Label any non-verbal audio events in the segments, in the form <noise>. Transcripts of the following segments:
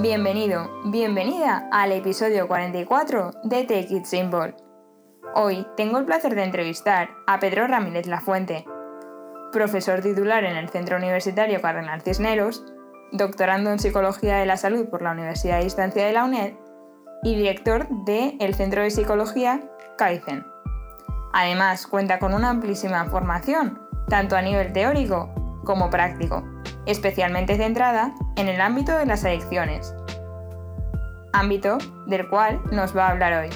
Bienvenido, bienvenida al episodio 44 de Take It Simple. Hoy tengo el placer de entrevistar a Pedro Ramírez Lafuente, profesor titular en el Centro Universitario Cardenal Cisneros, doctorando en Psicología de la Salud por la Universidad de Distancia de la UNED y director del Centro de Psicología Kaizen. Además, cuenta con una amplísima formación, tanto a nivel teórico como práctico, especialmente centrada en el ámbito de las adicciones, ámbito del cual nos va a hablar hoy.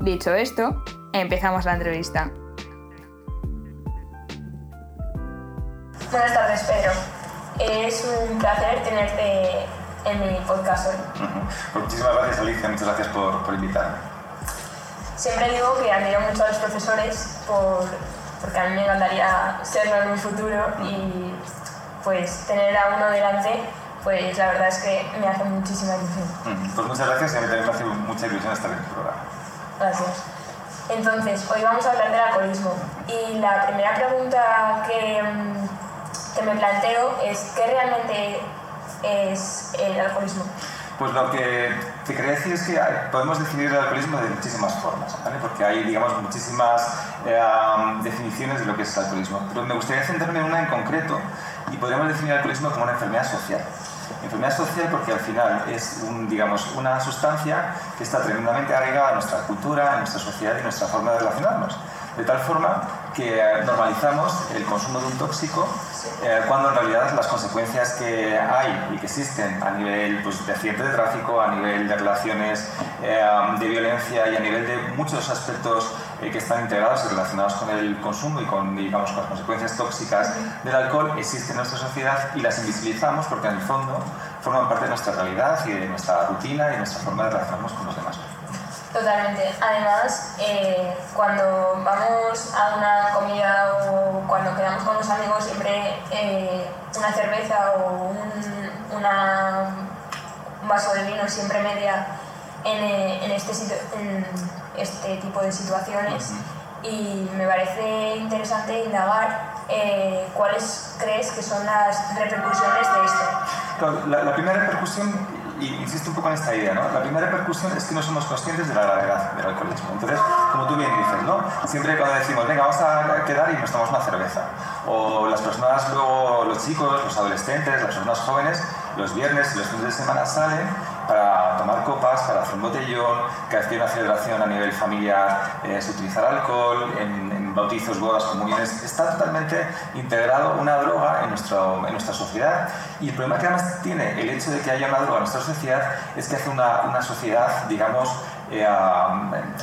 Dicho esto, empezamos la entrevista. Buenas tardes, Pedro. Es un placer tenerte en mi podcast hoy. Muchísimas gracias, Alicia. Muchas gracias por, por invitarme. Siempre digo que admiro mucho a los profesores por, porque a mí me encantaría serlo en un futuro y pues tener a uno delante, pues la verdad es que me hace muchísima ilusión. Pues muchas gracias y a mí también me hace mucha ilusión estar en tu programa. Gracias. Entonces, hoy vamos a hablar del alcoholismo y la primera pregunta que, mm, que me planteo es ¿qué realmente es el alcoholismo? Pues lo que te quería decir es que podemos definir el alcoholismo de muchísimas formas, ¿vale? porque hay digamos, muchísimas eh, definiciones de lo que es el alcoholismo. Pero me gustaría centrarme en una en concreto y podríamos definir el alcoholismo como una enfermedad social. Enfermedad social porque al final es un, digamos, una sustancia que está tremendamente arraigada en nuestra cultura, en nuestra sociedad y en nuestra forma de relacionarnos. De tal forma que eh, normalizamos el consumo de un tóxico eh, cuando en realidad las consecuencias que hay y que existen a nivel pues, de accidente de tráfico, a nivel de relaciones eh, de violencia y a nivel de muchos aspectos que están integrados y relacionados con el consumo y con, digamos, con las consecuencias tóxicas del alcohol existen en nuestra sociedad y las invisibilizamos porque en el fondo forman parte de nuestra realidad y de nuestra rutina y nuestra forma de relacionarnos con los demás. Totalmente. Además, eh, cuando vamos a una comida o cuando quedamos con los amigos, siempre eh, una cerveza o un, una- un vaso de vino siempre media en, eh, en este, en este tipo de situaciones. Y me parece interesante indagar eh, cuáles crees que son las repercusiones de esto. La, la primera repercusión, insisto un poco en esta idea, ¿no? la primera repercusión es que no somos conscientes de la gravedad del alcoholismo. Entonces, como tú bien dices, ¿no? siempre cuando decimos, venga, vamos a quedar y nos tomamos una cerveza, o las personas luego, los chicos, los adolescentes, las personas jóvenes, los viernes y los fines de semana salen para tomar copas, para hacer un botellón, que hay una celebración a nivel familiar eh, se utiliza el alcohol, bautizos, bodas, comuniones, está totalmente integrado una droga en, en nuestra sociedad. Y el problema que además tiene el hecho de que haya una droga en nuestra sociedad es que hace una, una sociedad, digamos, eh,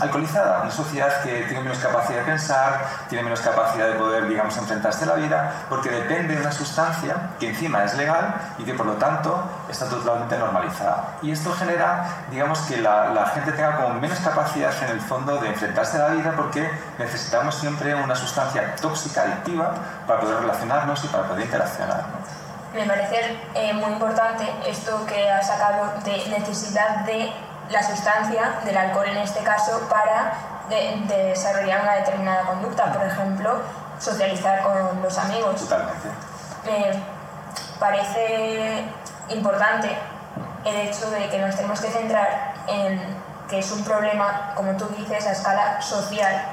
alcoholizada, una sociedad que tiene menos capacidad de pensar, tiene menos capacidad de poder, digamos, enfrentarse a la vida, porque depende de una sustancia que encima es legal y que por lo tanto está totalmente normalizada. Y esto genera, digamos, que la, la gente tenga como menos capacidad en el fondo de enfrentarse a la vida porque necesitamos siempre una sustancia tóxica, adictiva, para poder relacionarnos y para poder interaccionar. ¿no? Me parece eh, muy importante esto que has sacado de necesidad de la sustancia, del alcohol en este caso, para de- de desarrollar una determinada conducta. Por ejemplo, socializar con los amigos. Totalmente. Me parece importante el hecho de que nos tenemos que centrar en que es un problema, como tú dices, a escala social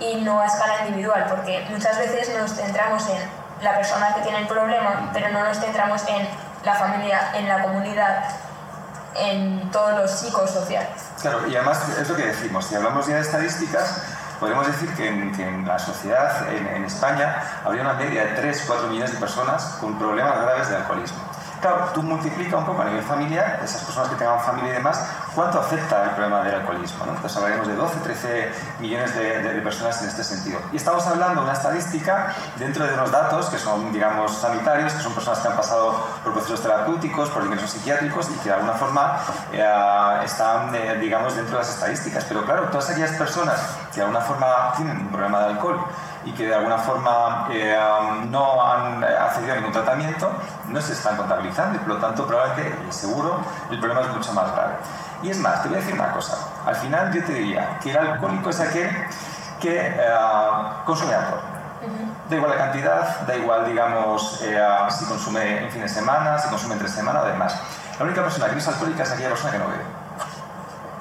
y no a escala individual, porque muchas veces nos centramos en la persona que tiene el problema, pero no nos centramos en la familia, en la comunidad, en todo lo psicosocial. Claro, y además es lo que decimos, si hablamos ya de estadísticas, podemos decir que en, que en la sociedad, en, en España, habría una media de 3-4 millones de personas con problemas graves de alcoholismo. Claro, tú multiplica un poco a nivel familiar, esas personas que tengan familia y demás, cuánto afecta el problema del alcoholismo. ¿no? Entonces hablaremos de 12, 13 millones de, personas en este sentido. Y estamos hablando de una estadística dentro de unos datos que son, digamos, sanitarios, que son personas que han pasado por procesos terapéuticos, por ingresos psiquiátricos y que de alguna forma eh, están, eh, digamos, dentro de las estadísticas. Pero claro, todas aquellas personas que de alguna forma tienen un problema de alcohol y que de alguna forma eh, no han accedido a ningún tratamiento, no se están contabilizando y por lo tanto probablemente, y seguro, el problema es mucho más grave. Y es más, te voy a decir una cosa, al final yo te diría que el alcohólico es aquel que eh, consume alcohol. Da igual la cantidad, da igual, digamos, eh, si consume en fin de semana, si consume entre semana o demás. La única persona que no es alcohólica es aquella persona que no bebe.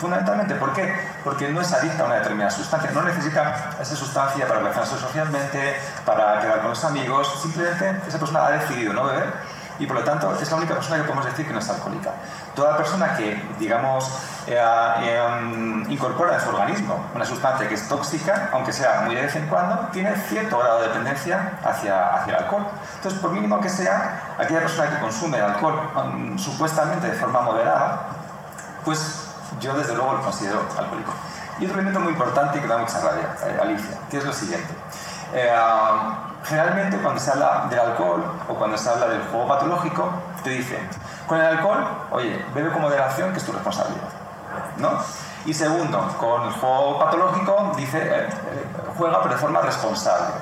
Fundamentalmente, ¿por qué? Porque no es adicta a una determinada sustancia, no necesita esa sustancia para relacionarse socialmente, para quedar con los amigos, simplemente esa persona ha decidido no beber y por lo tanto es la única persona que podemos decir que no es alcohólica. Toda persona que, digamos, eh, eh, incorpora en su organismo una sustancia que es tóxica, aunque sea muy de vez en cuando, tiene cierto grado de dependencia hacia, hacia el alcohol. Entonces, por mínimo que sea, aquella persona que consume alcohol um, supuestamente de forma moderada, pues yo desde luego lo considero alcohólico. Y otro elemento muy importante que da mucha rabia, eh, Alicia, que es lo siguiente. Eh, generalmente cuando se habla del alcohol o cuando se habla del juego patológico, te dicen, con el alcohol, oye, bebe con moderación que es tu responsabilidad. ¿no? Y segundo, con el juego patológico, dice, eh, juega pero de forma responsable.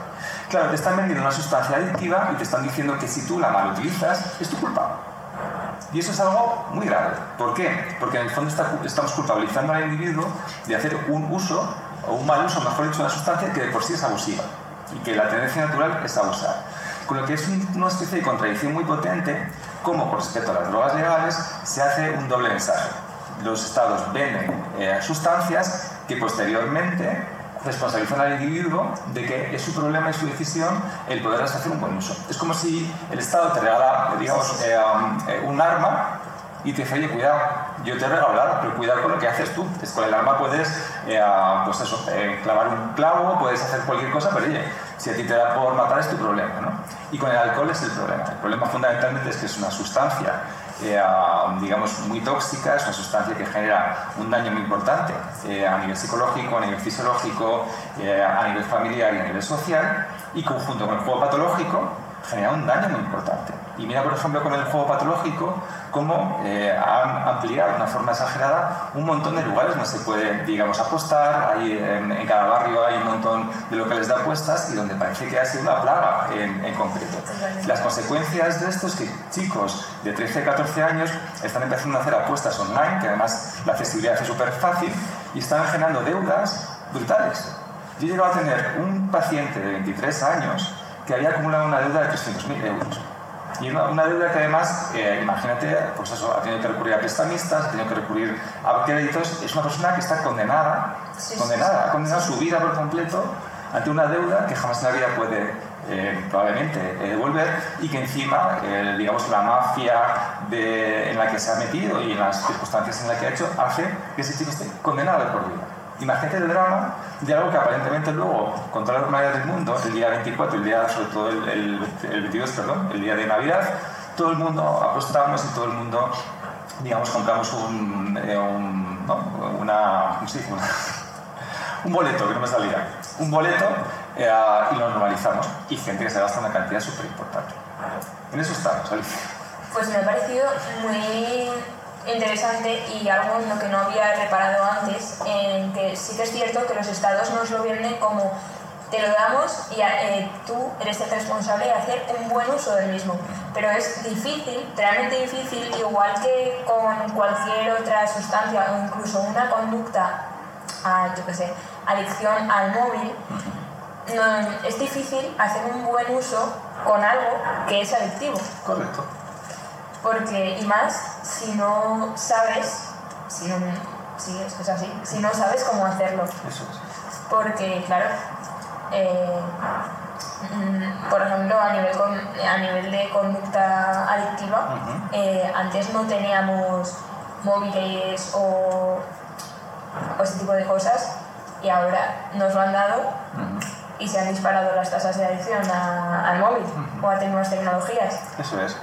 Claro, te están vendiendo una sustancia adictiva y te están diciendo que si tú la mal utilizas, es tu culpa. Y eso es algo muy grave. ¿Por qué? Porque en el fondo estamos culpabilizando al individuo de hacer un uso, o un mal uso, mejor dicho, de una sustancia que de por sí es abusiva y que la tendencia natural es abusar. Con lo que es una especie de contradicción muy potente, como con respecto a las drogas legales se hace un doble mensaje. Los estados venden eh, sustancias que posteriormente responsabilizan al individuo de que es su problema y su decisión el poder hacer un buen uso. Es como si el Estado te regala, digamos, eh, um, eh, un arma y te dice, oye, cuidado, yo te he regalado pero cuidado con lo que haces tú. Es con el arma puedes, eh, pues eso, clavar un clavo, puedes hacer cualquier cosa, pero oye, si a ti te da por matar es tu problema, ¿no? Y con el alcohol es el problema. El problema fundamentalmente es que es una sustancia eh, digamos, muy tóxica, es una sustancia que genera un daño muy importante eh, a nivel psicológico, a nivel fisiológico, eh, a nivel familiar y a nivel social, y conjunto con el juego patológico genera un daño muy importante. Y mira, por ejemplo, con el juego patológico, cómo eh, han ampliado de una forma exagerada un montón de lugares donde se puede, digamos, apostar. Ahí en, cada barrio hay un montón de locales de apuestas y donde parece que ha sido una plaga en, en concreto. Las consecuencias de esto es que chicos de 13, 14 años están empezando a hacer apuestas online, que además la accesibilidad es súper fácil, y están generando deudas brutales. Yo he llegado a tener un paciente de 23 años que había acumulado una deuda de 300.000 euros. Y una, deuda que además, eh, imagínate, pues eso, ha tenido que recurrir a prestamistas, ha tenido que recurrir a créditos. Es una persona que está condenada, condenada, ha condenado su vida por completo ante una deuda que jamás en la vida puede eh, probablemente eh, devolver y que encima, digamos, la mafia de, en la que se ha metido y en las circunstancias en las que ha hecho hace que ese chico esté condenado por vida. Imagínate el drama de algo que aparentemente luego, con todas las normalidad del mundo, el día 24, el día, sobre todo el, el, 22, perdón, el día de Navidad, todo el mundo apostamos y todo el mundo, digamos, compramos un, eh, una, <laughs> un boleto, que no me salía, un boleto eh, y lo normalizamos. Y gente que se gasta una cantidad súper importante. En eso estamos, Alicia. Pues me ha parecido muy interesante y algo en lo que no había reparado antes, en que sí que es cierto que los estados nos lo venden como te lo damos y eh, tú eres el responsable de hacer un buen uso del mismo. Pero es difícil, realmente difícil, igual que con cualquier otra sustancia o incluso una conducta, a, yo qué sé, adicción al móvil, no, es difícil hacer un buen uso con algo que es adictivo. Correcto. Porque, y más, si no sabes, si no, sí, es así, si no sabes cómo hacerlo. Eso es. Porque, claro, eh, por ejemplo, a nivel, a nivel de conducta adictiva, eh, antes no teníamos móviles o, o, ese tipo de cosas y ahora nos lo han dado y se han disparado las tasas de adicción al móvil o a nuevas tecnologías. Eso es.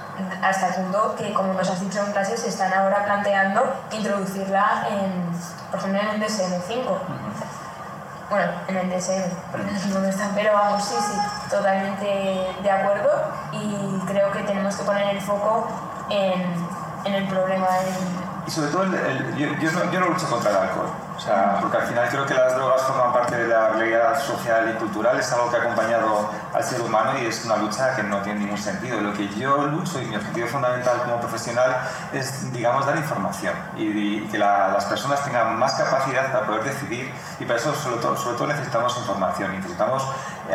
Hasta el punto que, como nos has dicho en clase, se están ahora planteando introducirla en, por ejemplo, en un DSM-5. Bueno, en el DSM, porque no están, pero vamos, sí, sí, totalmente de acuerdo y creo que tenemos que poner el foco en, en el problema. Y sobre todo, yo, yo, no, yo no lucho contra el alcohol o sea, porque al final creo que las drogas forman parte de la realidad social y cultural, es algo que ha acompañado al ser humano y es una lucha que no tiene ningún sentido. Lo que yo lucho y mi objetivo fundamental como profesional es, digamos, dar información y, que las personas tengan más capacidad para poder decidir y para eso sobre todo, sobre todo necesitamos información, necesitamos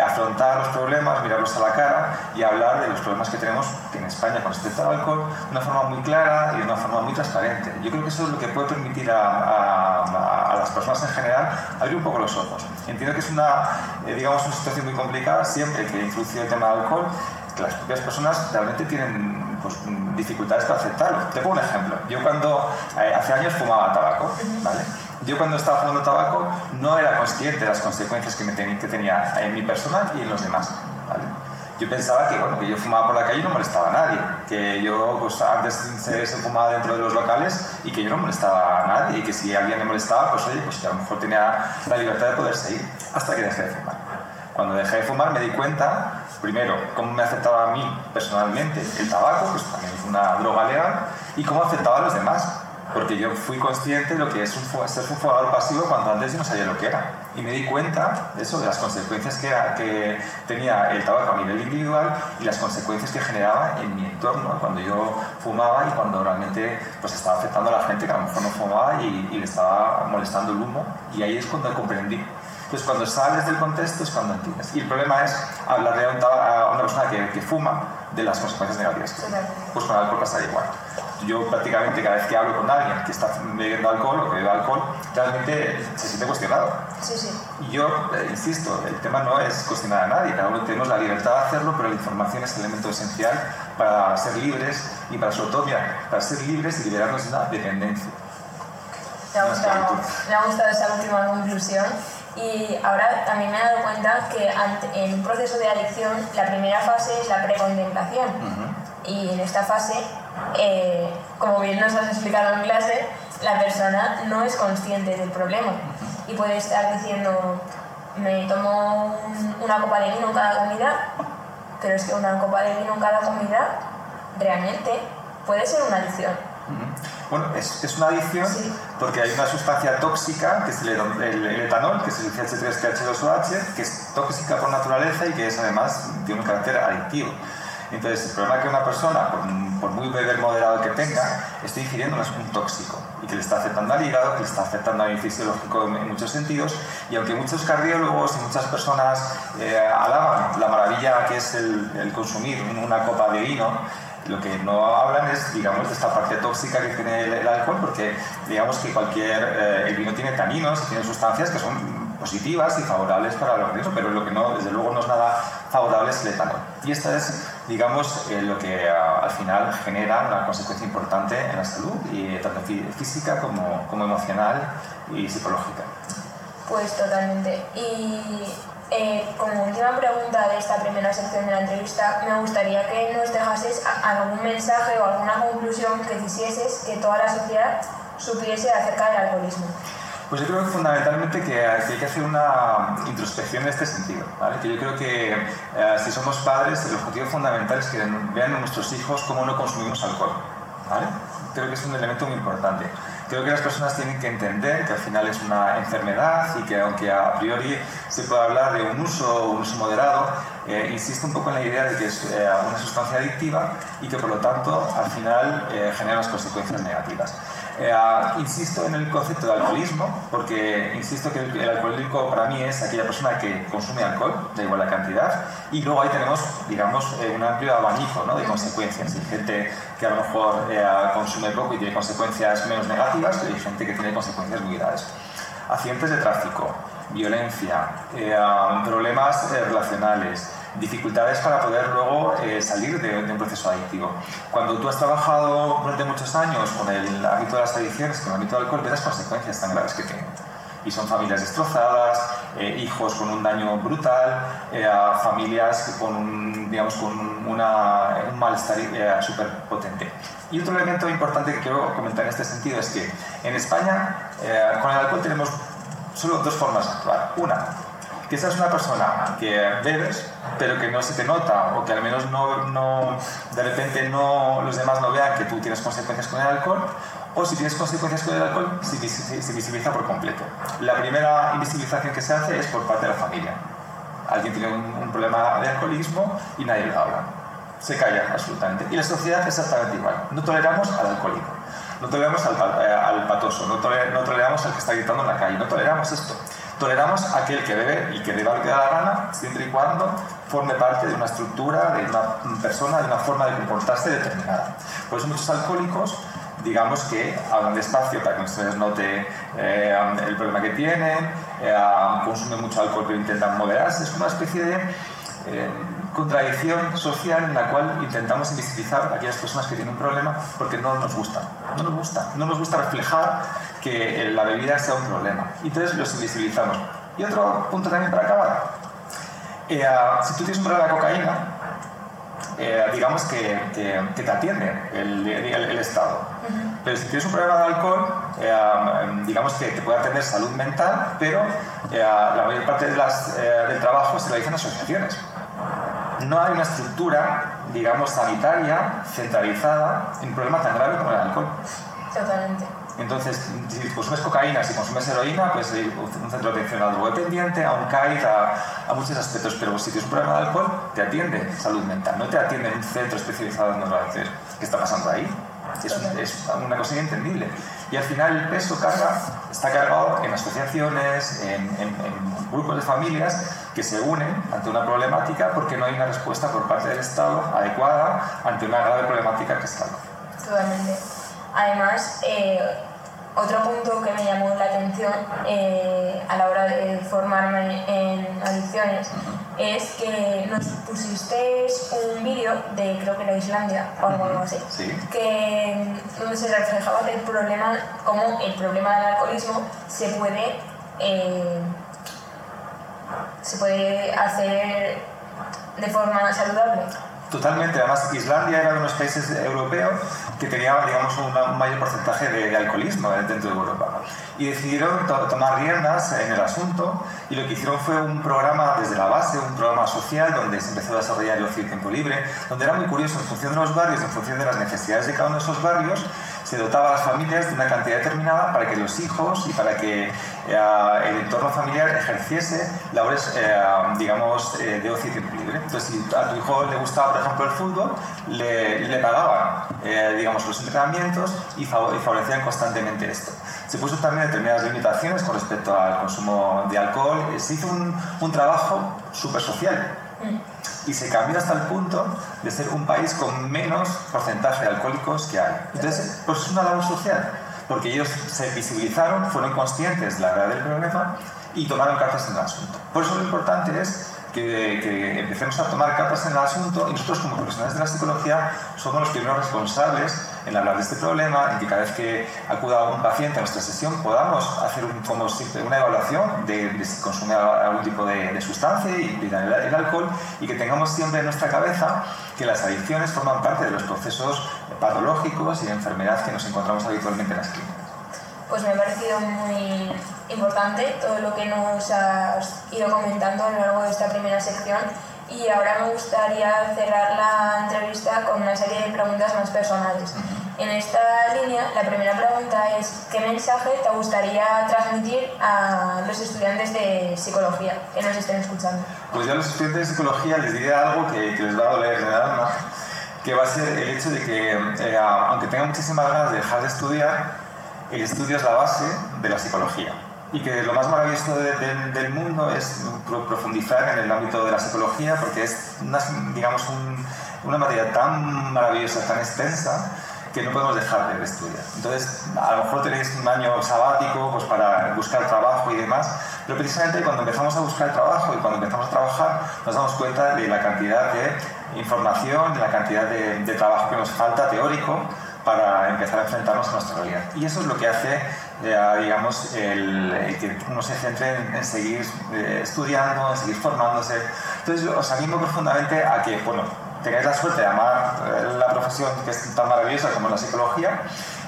afrontar los problemas, mirarlos a la cara y hablar de los problemas que tenemos en España con respecto al alcohol de una forma muy clara y de una forma muy transparente. Yo creo que eso es lo que puede permitir a, las personas en general abrir un poco los ojos. Entiendo que es una, eh, digamos, una situación muy complicada siempre que introduce el tema del alcohol, que las propias personas realmente tienen pues, dificultades para aceptarlo. Te pongo un ejemplo. Yo cuando eh, hace años fumaba tabaco, ¿vale? Yo cuando estaba fumando tabaco no era consciente de las consecuencias que, me que tenía en mi persona y en los demás. Yo pensaba que, bueno, que yo fumaba por la calle y no molestaba a nadie, que yo pues, antes se, fumaba dentro de los locales y que yo no molestaba a nadie y que si alguien me molestaba, pues oye, pues a lo mejor tenía la libertad de poder seguir hasta que dejé de fumar. Cuando dejé de fumar me di cuenta, primero, cómo me afectaba a mí personalmente el tabaco, pues también es una droga legal, y cómo afectaba a los demás porque yo fui consciente de lo que es un, ser un fumador pasivo cuando antes yo no sabía lo que era. Y me di cuenta de eso, de las consecuencias que, que, tenía el tabaco a nivel individual y las consecuencias que generaba en mi entorno cuando yo fumaba y cuando realmente pues, estaba afectando a la gente que a lo mejor no fumaba y, y le estaba molestando el humo. Y ahí es cuando comprendí entonces, cuando sales del contexto es cuando entiendes. Y el problema es hablarle a, una persona que, que, fuma de las consecuencias negativas. Pues con el alcohol pasa igual. Yo prácticamente cada vez que hablo con alguien que está bebiendo alcohol o que bebe alcohol, realmente se siente cuestionado. Sí, sí. Y yo, eh, insisto, el tema no es cuestionar a nadie, cada uno tenemos la libertad de hacerlo, pero la información es el elemento esencial para ser libres y para sobre todo, para ser libres y liberarnos de una dependencia. Me ha gustado, me ha gustado esa última conclusión y ahora también me he dado cuenta que en un proceso de adicción la primera fase es la precontemplación. Y en esta fase, eh, como bien nos has explicado en clase, la persona no es consciente del problema. Y puede estar diciendo, me tomo una copa de vino en cada comida, pero es que una copa de vino en cada comida realmente puede ser una adicción. Bueno, es, es una adicción porque hay una sustancia tóxica, que es el, etanol, que es el CH3CH2OH, que es tóxica por naturaleza y que es además tiene un carácter adictivo. Entonces, el problema es que una persona, por, muy beber moderado que tenga, está ingiriendo un tóxico y que le está afectando al hígado, que le está afectando a nivel fisiológico en, muchos sentidos. Y aunque muchos cardiólogos y muchas personas eh, alaban la maravilla que es el, consumir una copa de vino, lo que no hablan es, digamos, de esta parte tóxica que tiene el, alcohol, porque digamos que cualquier, eh, el vino tiene taninos tiene sustancias que son positivas y favorables para el organismo, pero lo que no, desde luego no es nada favorable es el etanol. Y esta es, digamos, eh, lo que ah, al final genera una consecuencia importante en la salud, tanto física como, como emocional y psicológica. Pues totalmente. Y eh, como última pregunta de esta primera sección de la entrevista, me gustaría que nos dejases algún mensaje o alguna conclusión que quisieses que toda la sociedad supiese acerca del alcoholismo. Pues yo creo que fundamentalmente que hay que hacer una introspección en este sentido. ¿vale? Que yo creo que eh, si somos padres, el objetivo fundamental es que vean nuestros hijos cómo no consumimos alcohol. Creo que es un elemento muy importante creo que las personas tienen que entender que al final es una enfermedad y que aunque a priori se pueda hablar de un uso, un uso moderado, eh, insisto un poco en la idea de que es eh, una sustancia adictiva y que por lo tanto al final eh, genera unas consecuencias negativas. Eh, insisto en el concepto de alcoholismo, porque insisto que el, alcohólico para mí es aquella persona que consume alcohol, da igual la cantidad, y luego ahí tenemos, digamos, eh, un amplio abanico ¿no? de consecuencias. Hay gente que a lo mejor eh, consume poco y tiene consecuencias menos negativas, y hay gente que tiene consecuencias muy graves. Accidentes de tráfico, violencia, problemas relacionales, dificultades para poder luego eh, salir de, un proceso adictivo. Cuando tú has trabajado durante muchos años con el ámbito de las adicciones, con el ámbito del alcohol, ves las consecuencias tan graves que tiene. Y son familias destrozadas, eh, hijos con un daño brutal, eh, familias con un, digamos, con una, un malestar súper potente. Y otro elemento importante que quiero comentar en este sentido es que en España con el alcohol tenemos solo dos formas de actuar. Una, que seas una persona que bebes, pero que no se te nota, o que al menos no, no, de repente no, los demás no vean que tú tienes consecuencias con el alcohol, o si tienes consecuencias con el alcohol, se, visibiliza por completo. La primera invisibilización que se hace es por parte de la familia. Alguien tiene un, problema de alcoholismo y nadie le habla. Se calla absolutamente. Y la sociedad es exactamente igual. No toleramos al alcohólico, no toleramos al, eh, patoso, no, toleramos al que está gritando en la calle, no toleramos esto. Toleramos a aquel que bebe y que beba lo que da la gana, siempre y cuando forme parte de una estructura, de una persona, de una forma de comportarse determinada. Por eso muchos alcohólicos digamos que hablan despacio para que les note eh, el problema que tienen, eh, consumen mucho alcohol pero intentan moderarse, es una especie de contradicción social en la cual intentamos invisibilizar a aquellas personas que tienen un problema porque no nos gusta, no nos gusta, no nos gusta reflejar que la bebida sea un problema. Y entonces los invisibilizamos. Y otro punto también para acabar. si tú tienes un problema de cocaína, eh, digamos que, que, te atiende el, el, Estado. Pero si tienes un problema de alcohol, eh, digamos que te puede atender salud mental, pero eh, la mayor parte de las, del trabajo se realiza en asociaciones. No hay una estructura, digamos, sanitaria centralizada en un problema tan grave como el alcohol. Totalmente. Entonces, si consumes cocaína, si consumes heroína, pues hay un centro de atención al drogodependiente, a un CAID, a, a, muchos aspectos. Pero si tienes un problema de alcohol, te atiende salud mental, no te atiende en un centro especializado en decir ¿Qué está pasando ahí? Es, es, una cosa inentendible. Y al final el peso carga, está cargado en asociaciones, en, en, grupos de familias que se unen ante una problemática porque no hay una respuesta por parte del Estado adecuada ante una grave problemática que está. Totalmente. Además, eh, otro punto que me llamó la atención eh, a la hora de formarme en adicciones es que nos pusisteis un vídeo de creo que era Islandia o algo así, que donde se reflejaba el problema, cómo el problema del alcoholismo se puede eh, se puede hacer de forma saludable. Totalmente, además Islandia era de los países europeos que tenía digamos, un mayor porcentaje de, alcoholismo dentro de Europa. Y decidieron tomar riendas en el asunto y lo que hicieron fue un programa desde la base, un programa social donde se empezó a desarrollar el ocio y tiempo libre, donde era muy curioso en función de los barrios, en función de las necesidades de cada uno de esos barrios, se dotaba a las familias de una cantidad determinada para que los hijos y para que eh, el entorno familiar ejerciese labores, eh, digamos, eh, de ocio y tiempo libre. Entonces, si a tu hijo le gustaba, por ejemplo, el fútbol, le, le pagaban, digamos, los entrenamientos y, favorecían constantemente esto. Se puso también determinadas limitaciones con respecto al consumo de alcohol. Se hizo un, un trabajo súper social. Y se cambió hasta el punto de ser un país con menos porcentaje de alcohólicos que hay. Entonces, pues es una labor social, porque ellos se visibilizaron, fueron conscientes de la gravedad del problema y tomaron cartas en el asunto. Por eso lo importante es que, empecemos a tomar cartas en el asunto y nosotros como profesionales de la psicología somos los primeros responsables en hablar de este problema, en que cada vez que acuda un paciente a nuestra sesión podamos hacer un, como una evaluación de, si consume algún tipo de, sustancia y el, el alcohol y que tengamos siempre en nuestra cabeza que las adicciones forman parte de los procesos patológicos y de enfermedad que nos encontramos habitualmente en las clínicas pues me ha parecido muy importante todo lo que nos has ido comentando a lo largo de esta primera sección y ahora me gustaría cerrar la entrevista con una serie de preguntas más personales. En esta línea, la primera pregunta es, ¿qué mensaje te gustaría transmitir a los estudiantes de psicología que nos estén escuchando? Pues yo a los estudiantes de psicología les diría algo que, les va a doler en el alma, que va a ser el hecho de que, eh, aunque tengan muchísimas ganas de dejar de estudiar, el estudio es la base de la psicología y que lo más maravilloso del mundo es profundizar en el ámbito de la psicología porque es una, digamos, una materia tan maravillosa, tan extensa que no podemos dejar de estudiar. Entonces, a lo mejor tenéis un año sabático pues, para buscar trabajo y demás, pero precisamente cuando empezamos a buscar trabajo y cuando empezamos a trabajar nos damos cuenta de la cantidad de información, de la cantidad de, de trabajo que nos falta teórico para empezar a enfrentarnos a nuestra realidad. Y eso es lo que hace, eh, digamos, el, que uno se centre en, seguir eh, estudiando, en seguir formándose. Entonces, os animo profundamente a que, bueno, tengáis la suerte de amar eh, la profesión que es tan maravillosa como la psicología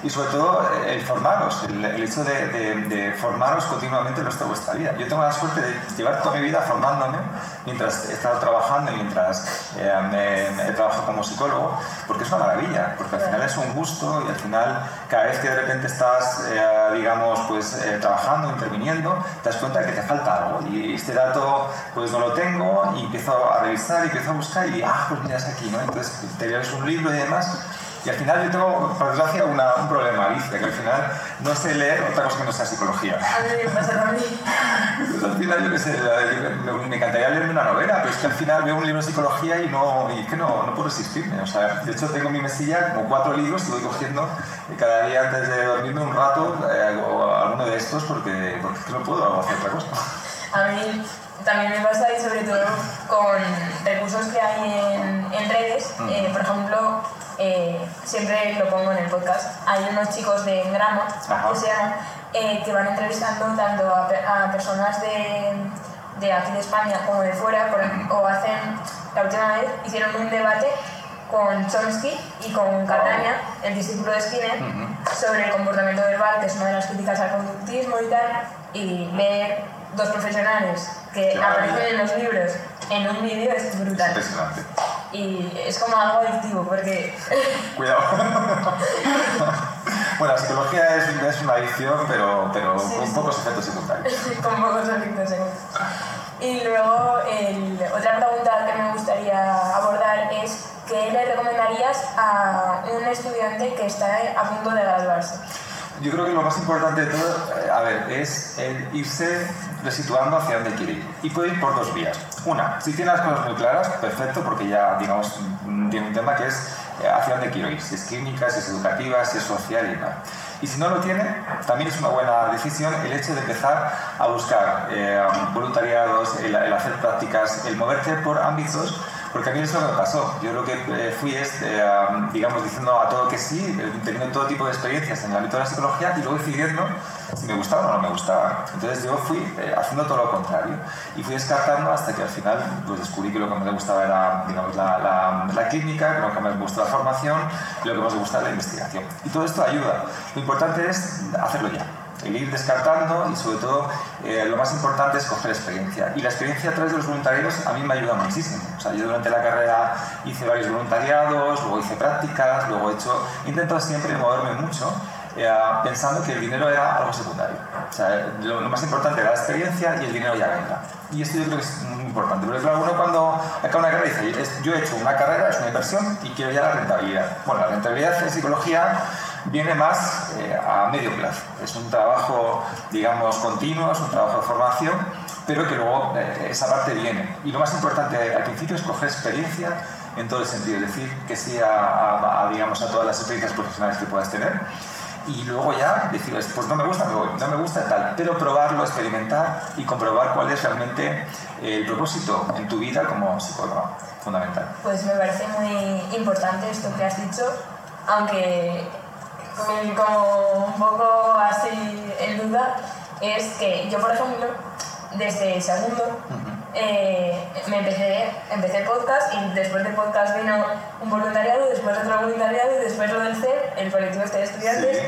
y sobre todo el formaros, el, hecho de, de, formaros continuamente en nuestra vuestra vida. Yo tengo la suerte de llevar toda mi vida formándome mientras he estado trabajando y mientras eh, me, he trabajado como psicólogo, porque es una maravilla, porque al final es un gusto y al final cada vez que de repente estás, eh, digamos, pues eh, trabajando, interviniendo, te das cuenta de que te falta algo y este dato pues no lo tengo y empiezo a revisar y empiezo a buscar y, ah, pues mira, es aquí, ¿no? Entonces te lees un libro y demás Y al final yo tengo, por desgracia, una, un problema, Alicia, que al final no sé leer otra cosa que no sea psicología. A mí me pasa también. Entonces, al final, yo qué sé, me, encantaría leerme una novela, pero es que al final veo un libro de psicología y no, y que no, no puedo resistirme. O sea, de hecho, tengo en mi mesilla como cuatro libros que voy cogiendo y cada día antes de dormirme un rato eh, o alguno de estos porque, porque es que no puedo hacer otra cosa. A mí también me pasa y sobre todo con recursos que hay en, en redes. Mm. Eh, por ejemplo, eh, siempre lo pongo en el podcast. Hay unos chicos de Engrama Ajá. que se llaman, eh, que van entrevistando tanto a, a personas de, de aquí de España como de fuera, por- o hacen, la última vez hicieron un debate con Chomsky y con Catania, el discípulo de Skinner, sobre el comportamiento verbal, que es una de las críticas al conductismo y tal, y ver dos profesionales que aparecen en los libros en un vídeo es Es brutal. impresionante. Y es como algo adictivo, porque <laughs> Cuidado. <laughs> bueno, la psicología es, es una adicción, pero, pero Sí, con sí. pocos efectos secundarios. <laughs> con pocos efectos secundarios. Y luego, el- otra pregunta que me gustaría abordar es ¿qué le recomendarías a un estudiante que está a punto de graduarse? Yo creo que lo más importante de todo, eh, a ver, es el irse resituando hacia dónde quiere ir. Y puede ir por dos vías. Una, si tiene las cosas muy claras, perfecto, porque ya, digamos, tiene un tema que es eh, hacia dónde quiero ir. Si es clínica, si es educativa, si es social y tal. Y si no lo tiene, también es una buena decisión el hecho de empezar a buscar eh, voluntariados, el, el hacer prácticas, el moverte por ámbitos porque a mí eso me pasó. Yo lo que eh, fui es, eh, digamos, diciendo a todo que sí, eh, teniendo todo tipo de experiencias en el ámbito de la psicología y luego decidiendo si me gustaba o no me gustaba. Entonces yo fui haciendo todo lo contrario y fui descartando hasta que al final pues, descubrí que lo que más me gustaba era, digamos, la, la, la clínica, lo que más me gustaba la formación y lo que más me gustaba la investigación. Y todo esto ayuda. Lo importante es hacerlo ya el ir descartando y sobre todo eh, lo más importante es coger experiencia. Y la experiencia a través de los voluntariados a mí me ayuda muchísimo. O sea, yo durante la carrera hice varios voluntariados, luego hice prácticas, luego he hecho, he intentado siempre moverme mucho eh, pensando que el dinero era algo secundario. O sea, lo, lo más importante era la experiencia y el dinero ya vendrá. Y esto yo creo que es muy importante. Porque claro, uno cuando acaba una carrera dice, "Es- yo he hecho una carrera, es una inversión y quiero ya la rentabilidad. Bueno, la rentabilidad en psicología viene más eh, a medio plazo. Es un trabajo, digamos, continuo, es un trabajo de formación, pero que luego eh, esa parte viene. Y lo más importante al principio es coger experiencia en todo el sentido, es decir, que sí a, a- a, digamos, a todas las experiencias profesionales que puedas tener. Y luego ya decir, pues no me gusta, me voy, no me gusta tal, pero probarlo, experimentar y comprobar cuál es realmente el propósito en tu vida como psicóloga, fundamental. Pues me parece muy importante esto que has dicho, aunque como un poco así en duda, es que yo, por ejemplo, desde segundo eh, me empecé, empecé podcast y después del podcast vino un voluntariado, después otro voluntariado y después lo del CEP, el colectivo este de estudiantes,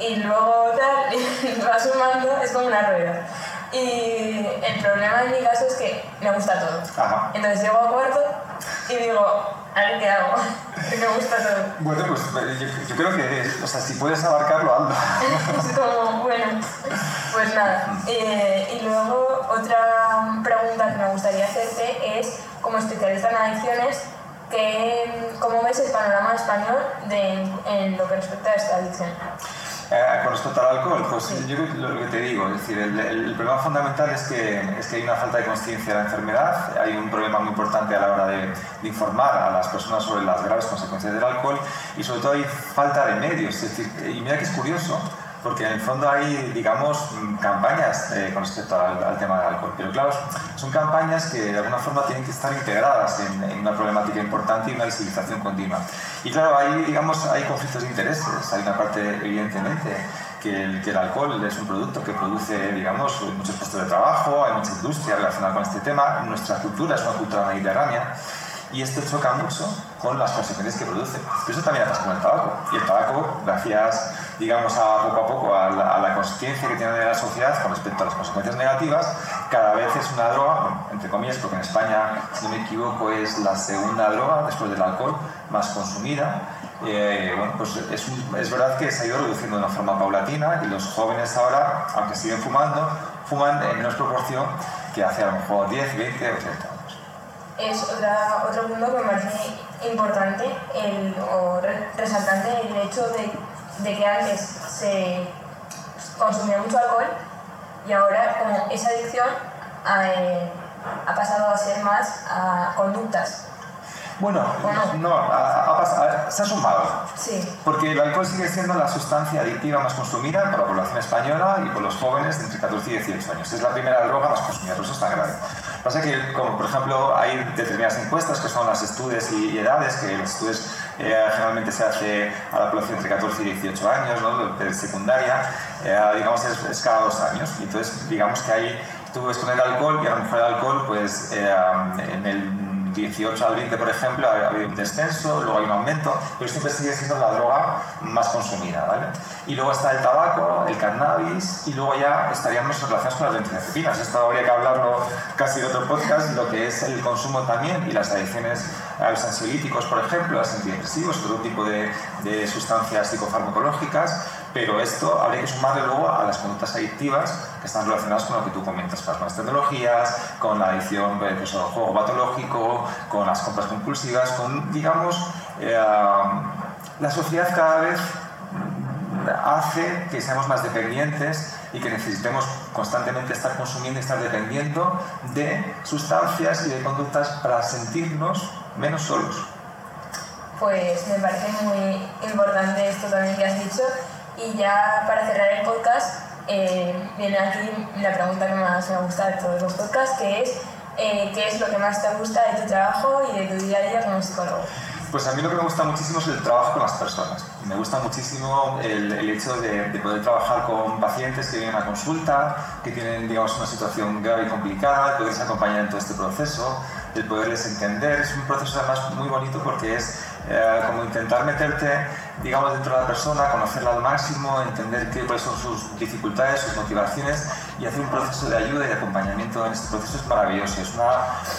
y luego tal, <laughs> y va sumando, es como una rueda. Y el problema en mi caso es que me gusta todo. Ajá. Entonces llego a cuarto y digo, a ver qué hago, me gusta todo. Bueno, pues yo, yo creo que, o sea, si puedes abarcarlo, hazlo. Es como, bueno, pues nada. Eh, y luego otra pregunta que me gustaría hacerte es, como especialista en adicciones, ¿qué, ¿cómo ves el panorama español de, en lo que respecta a esta adicción? Eh, con respecto al alcohol, pues yo creo que lo que te digo, es decir, el problema fundamental es que, es que hay una falta de conciencia de la enfermedad, hay un problema muy importante a la hora de, de informar a las personas sobre las graves consecuencias del alcohol y sobre todo hay falta de medios. Es decir, y mira que es curioso, porque en el fondo hay, digamos, campañas eh, con respecto al, al tema del alcohol, pero claro, son campañas que de alguna forma tienen que estar integradas en, en una problemática importante y una visibilización continua. Y claro, hay, digamos, hay conflictos de intereses, hay una parte, evidentemente, que el, que el alcohol es un producto que produce, digamos, muchos puestos de trabajo, hay mucha industria relacionada con este tema, nuestra cultura es una cultura mediterránea, y esto choca mucho con las consecuencias que produce. Pero eso también pasa con el tabaco. Y el tabaco, gracias, digamos, a poco a poco a la, a la que tiene la sociedad con respecto a las consecuencias negativas, cada vez es una droga, entre comillas, porque en España, si no me equivoco, es la segunda droga después del alcohol más consumida. Eh, bueno, pues es, un- es verdad que se ha ido reduciendo de una forma paulatina y los jóvenes ahora, aunque siguen fumando, fuman en menos proporción que hace a lo mejor 10, 20 o 30 años. Es otra, otro punto que me parece importante el, o resaltante el hecho de, de, que antes se consumía mucho alcohol y ahora como esa adicción ha, eh, ha pasado a ser más a conductas bueno, no, se ha sumado. Sí. Porque el alcohol sigue siendo la sustancia adictiva más consumida por la población española y por los jóvenes de entre 14 y 18 años. Es la primera droga más consumida, por eso es tan grave. Pasa que, como por ejemplo, hay determinadas encuestas que son las estudios y edades, que los estudios eh, generalmente se hace a la población entre 14 y 18 años, ¿no? de secundaria, eh, digamos es, cada dos años. Entonces, digamos que ahí tú ves con el alcohol y a lo mejor el alcohol, pues eh, en el 18 al 20, por ejemplo, ha habido un descenso, luego hay un aumento, pero siempre sigue siendo la droga más consumida, ¿vale? Y luego está el tabaco, el cannabis, y luego ya estaríamos relacionados con las benzodiazepinas. Esto habría que hablarlo casi de otro podcast, lo que es el consumo también y las adicciones a los ansiolíticos, por ejemplo, a los antidepresivos, otro tipo de, de sustancias psicofarmacológicas, pero esto habría que sumarle luego a las conductas adictivas que están relacionadas con lo que tú comentas, con las tecnologías, con la adicción pues, al juego patológico, con las compras compulsivas, con, digamos, eh, la sociedad cada vez hace que seamos más dependientes y que necesitemos constantemente estar consumiendo y estar dependiendo de sustancias y de conductas para sentirnos menos solos. Pues me parece muy importante esto también que has dicho y ya para cerrar el podcast, eh, viene aquí la pregunta que más me gusta de todos los podcasts, que es eh, ¿qué es lo que más te gusta de tu trabajo y de tu día a día como psicólogo? Pues a mí lo que me gusta muchísimo es el trabajo con las personas. Me gusta muchísimo el, el hecho de, de, poder trabajar con pacientes que vienen a consulta, que tienen digamos, una situación grave y complicada, poderles acompañar en todo este proceso, el poderles entender. Es un proceso además muy bonito porque es eh, como intentar meterte, digamos, dentro de la persona, conocerla al máximo, entender qué, cuáles son sus dificultades, sus motivaciones y hacer un proceso de ayuda y de acompañamiento en este proceso es maravilloso. Es una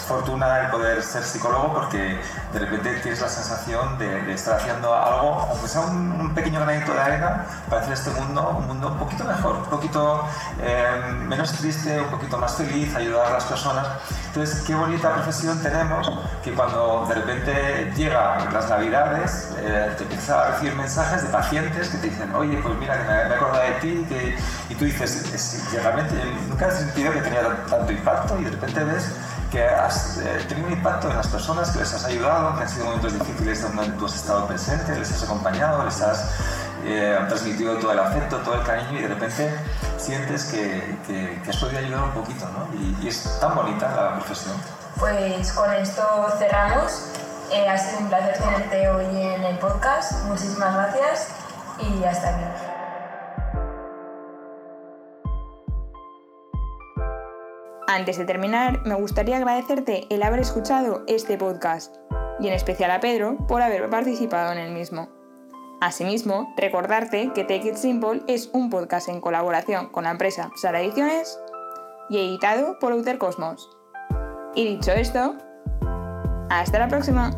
fortuna el poder ser psicólogo porque de repente tienes la sensación de, estar haciendo algo, aunque sea un, pequeño granito de arena, para hacer este mundo un mundo un poquito mejor, un poquito eh, menos triste, un poquito más feliz, ayudar a las personas. Entonces, qué bonita profesión tenemos que cuando de repente llega las navidades, eh, te empiezas a recibir mensajes de pacientes que te dicen, oye, pues mira, me, me he acordado de ti, y tú dices, realmente nunca he sentido que tenía tanto impacto y de repente ves que has eh, tenido un impacto en las personas, que les has ayudado, que han sido momentos difíciles donde tú has estado presente, les has acompañado, les has eh, transmitido todo el afecto, todo el cariño y de repente sientes que, que, has podido ayudar un poquito, ¿no? Y, y es tan bonita la profesión. Pues con esto cerramos. Eh, ha sido un placer tenerte hoy en el podcast. Muchísimas gracias y hasta aquí. Antes de terminar, me gustaría agradecerte el haber escuchado este podcast y en especial a Pedro por haber participado en el mismo. Asimismo, recordarte que Take It Simple es un podcast en colaboración con la empresa Sara Ediciones y editado por Outer Cosmos. Y dicho esto, hasta la próxima.